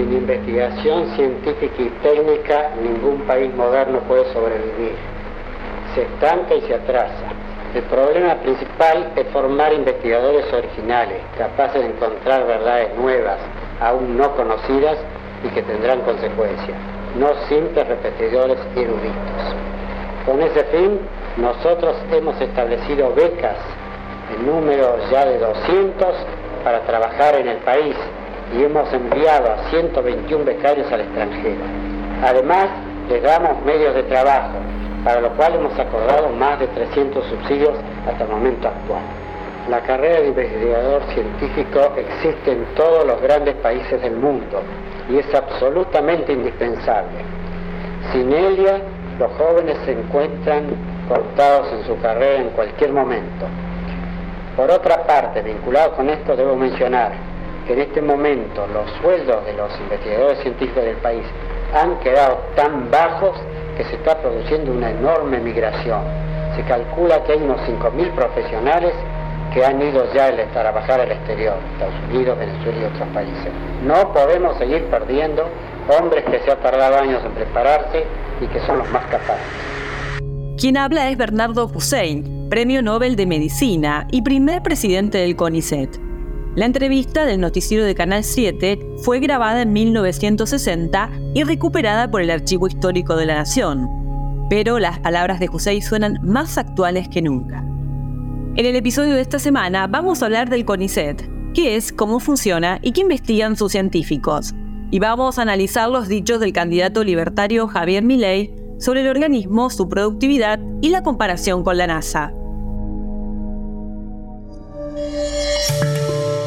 Sin investigación científica y técnica, ningún país moderno puede sobrevivir. Se estanca y se atrasa. El problema principal es formar investigadores originales, capaces de encontrar verdades nuevas, aún no conocidas y que tendrán consecuencias, no simples repetidores eruditos. Con ese fin, nosotros hemos establecido becas en número ya de 200 para trabajar en el país y hemos enviado a 121 becarios al extranjero. Además, les damos medios de trabajo, para lo cual hemos acordado más de 300 subsidios hasta el momento actual. La carrera de investigador científico existe en todos los grandes países del mundo y es absolutamente indispensable. Sin ella, los jóvenes se encuentran cortados en su carrera en cualquier momento. Por otra parte, vinculado con esto, debo mencionar en este momento los sueldos de los investigadores científicos del país han quedado tan bajos que se está produciendo una enorme migración. Se calcula que hay unos 5.000 profesionales que han ido ya a trabajar al exterior, Estados Unidos, Venezuela y otros países. No podemos seguir perdiendo hombres que se han tardado años en prepararse y que son los más capaces. Quien habla es Bernardo Hussein, Premio Nobel de Medicina y primer presidente del CONICET. La entrevista del noticiero de Canal 7 fue grabada en 1960 y recuperada por el Archivo Histórico de la Nación. Pero las palabras de Hussein suenan más actuales que nunca. En el episodio de esta semana vamos a hablar del CONICET, qué es, cómo funciona y qué investigan sus científicos. Y vamos a analizar los dichos del candidato libertario Javier Milei sobre el organismo, su productividad y la comparación con la NASA.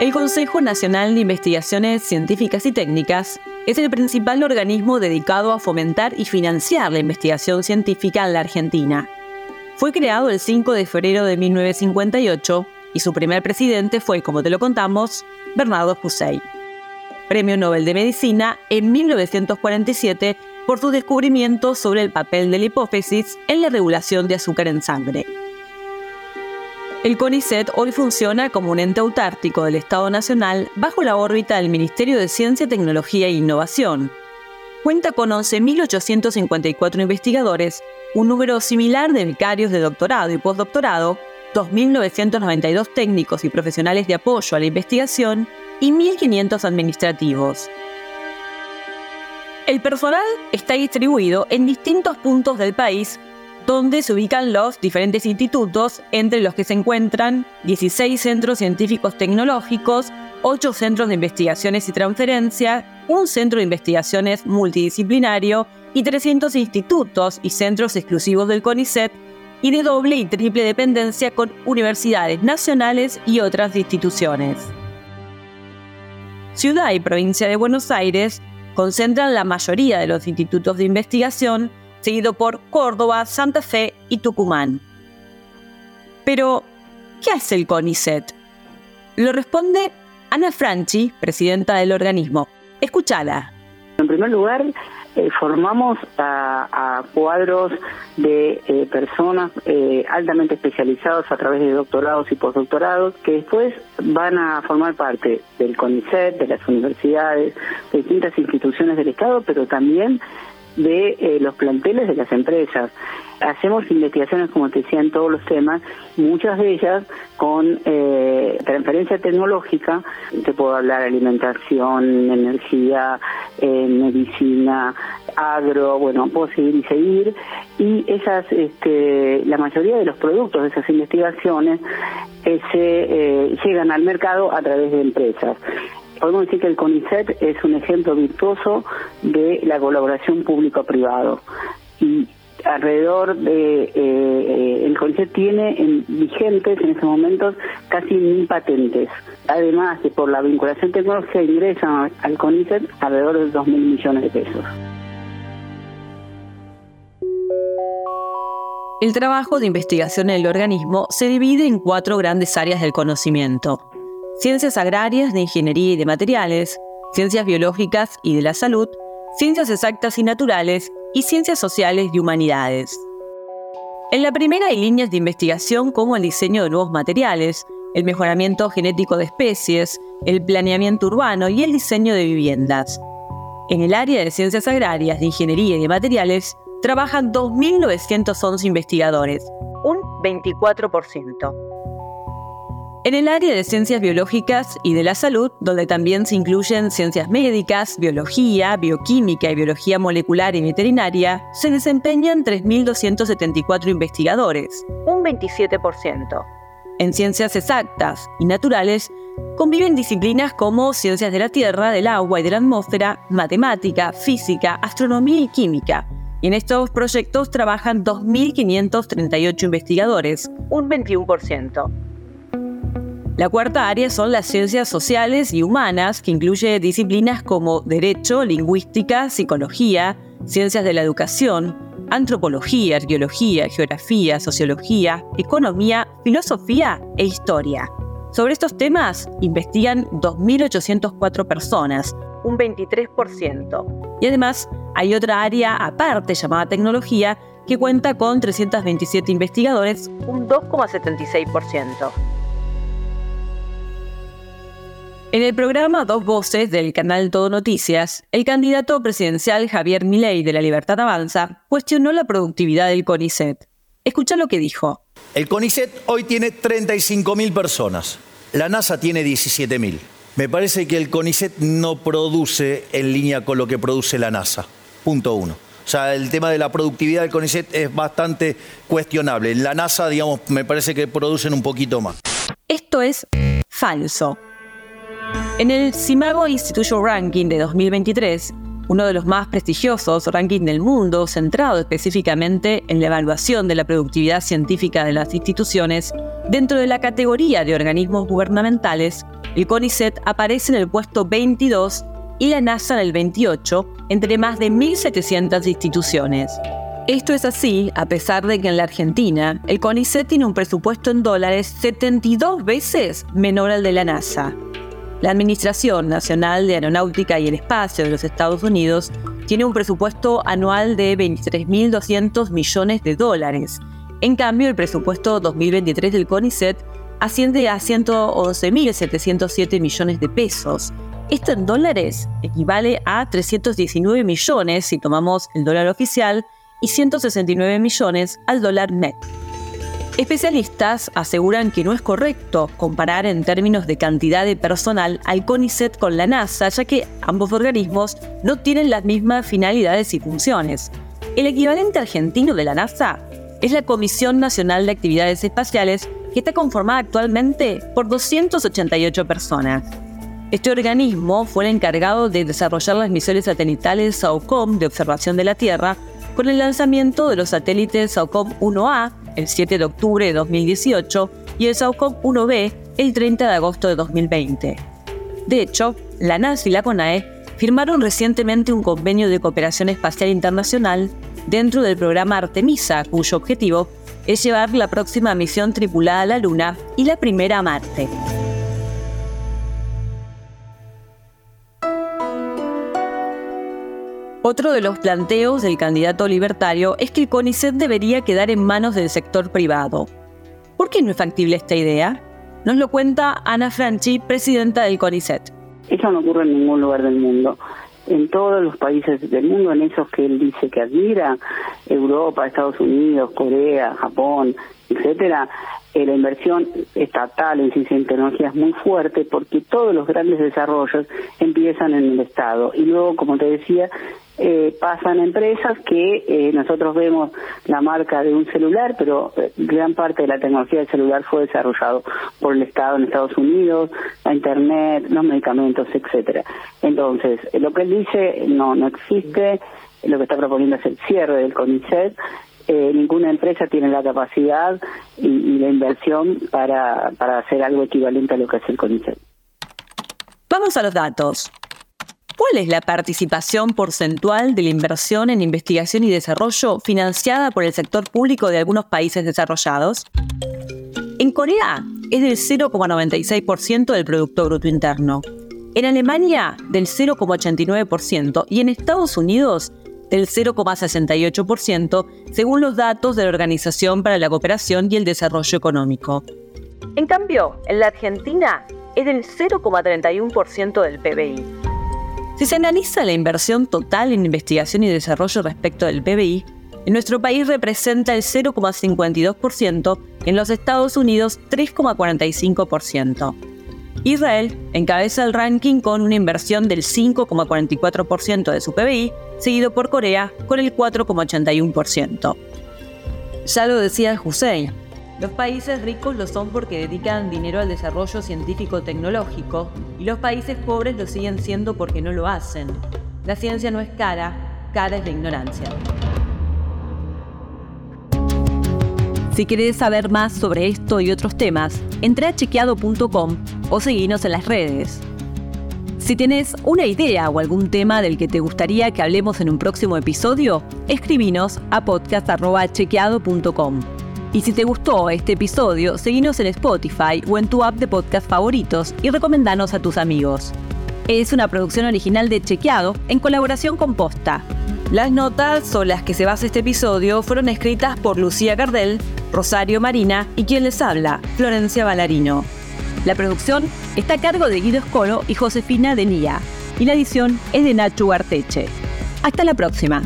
El Consejo Nacional de Investigaciones Científicas y Técnicas es el principal organismo dedicado a fomentar y financiar la investigación científica en la Argentina. Fue creado el 5 de febrero de 1958 y su primer presidente fue, como te lo contamos, Bernardo Hussein. Premio Nobel de Medicina en 1947 por sus descubrimientos sobre el papel de la hipófisis en la regulación de azúcar en sangre. El CONICET hoy funciona como un ente autártico del Estado Nacional bajo la órbita del Ministerio de Ciencia, Tecnología e Innovación. Cuenta con 11.854 investigadores, un número similar de becarios de doctorado y postdoctorado, 2.992 técnicos y profesionales de apoyo a la investigación y 1.500 administrativos. El personal está distribuido en distintos puntos del país donde se ubican los diferentes institutos, entre los que se encuentran 16 centros científicos tecnológicos, 8 centros de investigaciones y transferencia, un centro de investigaciones multidisciplinario y 300 institutos y centros exclusivos del CONICET y de doble y triple dependencia con universidades nacionales y otras instituciones. Ciudad y provincia de Buenos Aires concentran la mayoría de los institutos de investigación seguido por Córdoba, Santa Fe y Tucumán. Pero, ¿qué hace el CONICET? Lo responde Ana Franchi, presidenta del organismo. Escúchala. En primer lugar, eh, formamos a, cuadros de eh, personas eh, altamente especializados a través de doctorados y postdoctorados que después van a formar parte del CONICET, de las universidades, de distintas instituciones del Estado, pero también de eh, los planteles de las empresas. Hacemos investigaciones, como te decía, en todos los temas, muchas de ellas con eh, transferencia tecnológica, te puedo hablar alimentación, energía, eh, medicina, agro, bueno, puedo seguir y seguir, y esas, este, la mayoría de los productos de esas investigaciones eh, se llegan al mercado a través de empresas podemos decir que el CONICET es un ejemplo virtuoso de la colaboración público-privado. Y alrededor de eh, el CONICET tiene en, vigentes en estos momentos casi mil patentes. Además que por la vinculación tecnológica ingresan al CONICET alrededor de dos mil millones de pesos. El trabajo de investigación en el organismo se divide en cuatro grandes áreas del conocimiento. Ciencias agrarias, de ingeniería y de materiales, ciencias biológicas y de la salud, ciencias exactas y naturales y ciencias sociales y humanidades. En la primera hay líneas de investigación como el diseño de nuevos materiales, el mejoramiento genético de especies, el planeamiento urbano y el diseño de viviendas. En el área de ciencias agrarias, de ingeniería y de materiales, trabajan 2.911 investigadores, un 24%. En el área de ciencias biológicas y de la salud, donde también se incluyen ciencias médicas, biología, bioquímica y biología molecular y veterinaria, se desempeñan 3.274 investigadores, un 27%. En ciencias exactas y naturales, conviven disciplinas como ciencias de la Tierra, del agua y de la atmósfera, matemática, física, astronomía y química. Y en estos proyectos trabajan 2.538 investigadores, un 21%. La cuarta área son las ciencias sociales y humanas, que incluye disciplinas como derecho, lingüística, psicología, ciencias de la educación, antropología, arqueología, geografía, sociología, economía, filosofía e historia. Sobre estos temas investigan 2.804 personas, un 23%. Y además hay otra área aparte llamada tecnología que cuenta con 327 investigadores, un 2,76%. En el programa Dos Voces del canal Todo Noticias, el candidato presidencial Javier Milei de la Libertad Avanza cuestionó la productividad del CONICET. Escucha lo que dijo. El CONICET hoy tiene 35.000 personas. La NASA tiene 17.000. Me parece que el CONICET no produce en línea con lo que produce la NASA. Punto uno. O sea, el tema de la productividad del CONICET es bastante cuestionable. La NASA, digamos, me parece que producen un poquito más. Esto es falso. En el Simago Institution Ranking de 2023, uno de los más prestigiosos rankings del mundo, centrado específicamente en la evaluación de la productividad científica de las instituciones, dentro de la categoría de organismos gubernamentales, el CONICET aparece en el puesto 22 y la NASA en el 28, entre más de 1.700 instituciones. Esto es así a pesar de que en la Argentina el CONICET tiene un presupuesto en dólares 72 veces menor al de la NASA. La Administración Nacional de Aeronáutica y el Espacio de los Estados Unidos tiene un presupuesto anual de 23.200 millones de dólares. En cambio, el presupuesto 2023 del CONICET asciende a 111.707 millones de pesos. Esto en dólares equivale a 319 millones si tomamos el dólar oficial y 169 millones al dólar net. Especialistas aseguran que no es correcto comparar en términos de cantidad de personal al CONICET con la NASA, ya que ambos organismos no tienen las mismas finalidades y funciones. El equivalente argentino de la NASA es la Comisión Nacional de Actividades Espaciales, que está conformada actualmente por 288 personas. Este organismo fue el encargado de desarrollar las misiones satelitales SAOCOM de observación de la Tierra con el lanzamiento de los satélites SAOCOM 1A el 7 de octubre de 2018 y el SAOCOM 1B el 30 de agosto de 2020. De hecho, la NASA y la CONAE firmaron recientemente un convenio de cooperación espacial internacional dentro del programa Artemisa, cuyo objetivo es llevar la próxima misión tripulada a la Luna y la primera a Marte. Otro de los planteos del candidato libertario es que el CONICET debería quedar en manos del sector privado. ¿Por qué no es factible esta idea? Nos lo cuenta Ana Franchi, presidenta del CONICET. Eso no ocurre en ningún lugar del mundo. En todos los países del mundo, en esos que él dice que admira, Europa, Estados Unidos, Corea, Japón, etcétera, eh, la inversión estatal en ciencia y tecnología es muy fuerte porque todos los grandes desarrollos empiezan en el Estado y luego, como te decía, eh, pasan empresas que eh, nosotros vemos la marca de un celular, pero gran parte de la tecnología del celular fue desarrollado por el Estado en Estados Unidos, la Internet, los medicamentos, etcétera. Entonces, lo que él dice no no existe, lo que está proponiendo es el cierre del CONICET eh, ninguna empresa tiene la capacidad y, la inversión para, para hacer algo equivalente a lo que hace el CONICET. Vamos a los datos. ¿Cuál es la participación porcentual de la inversión en investigación y desarrollo financiada por el sector público de algunos países desarrollados? En Corea es del 0,96% del Producto Bruto Interno, en Alemania del 0,89% y en Estados Unidos del 0,68%, según los datos de la Organización para la Cooperación y el Desarrollo Económico. En cambio, en la Argentina es del 0,31% del PBI. Si se analiza la inversión total en investigación y desarrollo respecto del PBI, en nuestro país representa el 0,52%, en los Estados Unidos 3,45%. Israel encabeza el ranking con una inversión del 5,44% de su PBI, seguido por Corea con el 4,81%. Ya lo decía Hussein, los países ricos lo son porque dedican dinero al desarrollo científico-tecnológico y los países pobres lo siguen siendo porque no lo hacen. La ciencia no es cara, cara es la ignorancia. Si querés saber más sobre esto y otros temas, entra a chequeado.com o seguinos en las redes. Si tenés una idea o algún tema del que te gustaría que hablemos en un próximo episodio, escribinos a podcast.chequeado.com. Y si te gustó este episodio, seguinos en Spotify o en tu app de podcast favoritos y recomendanos a tus amigos. Es una producción original de Chequeado en colaboración con Posta. Las notas sobre las que se basa este episodio fueron escritas por Lucía Gardel, Rosario Marina y quien les habla, Florencia Ballarino. La producción está a cargo de Guido Escolo y Josefina Denía, y la edición es de Nacho Arteche. Hasta la próxima.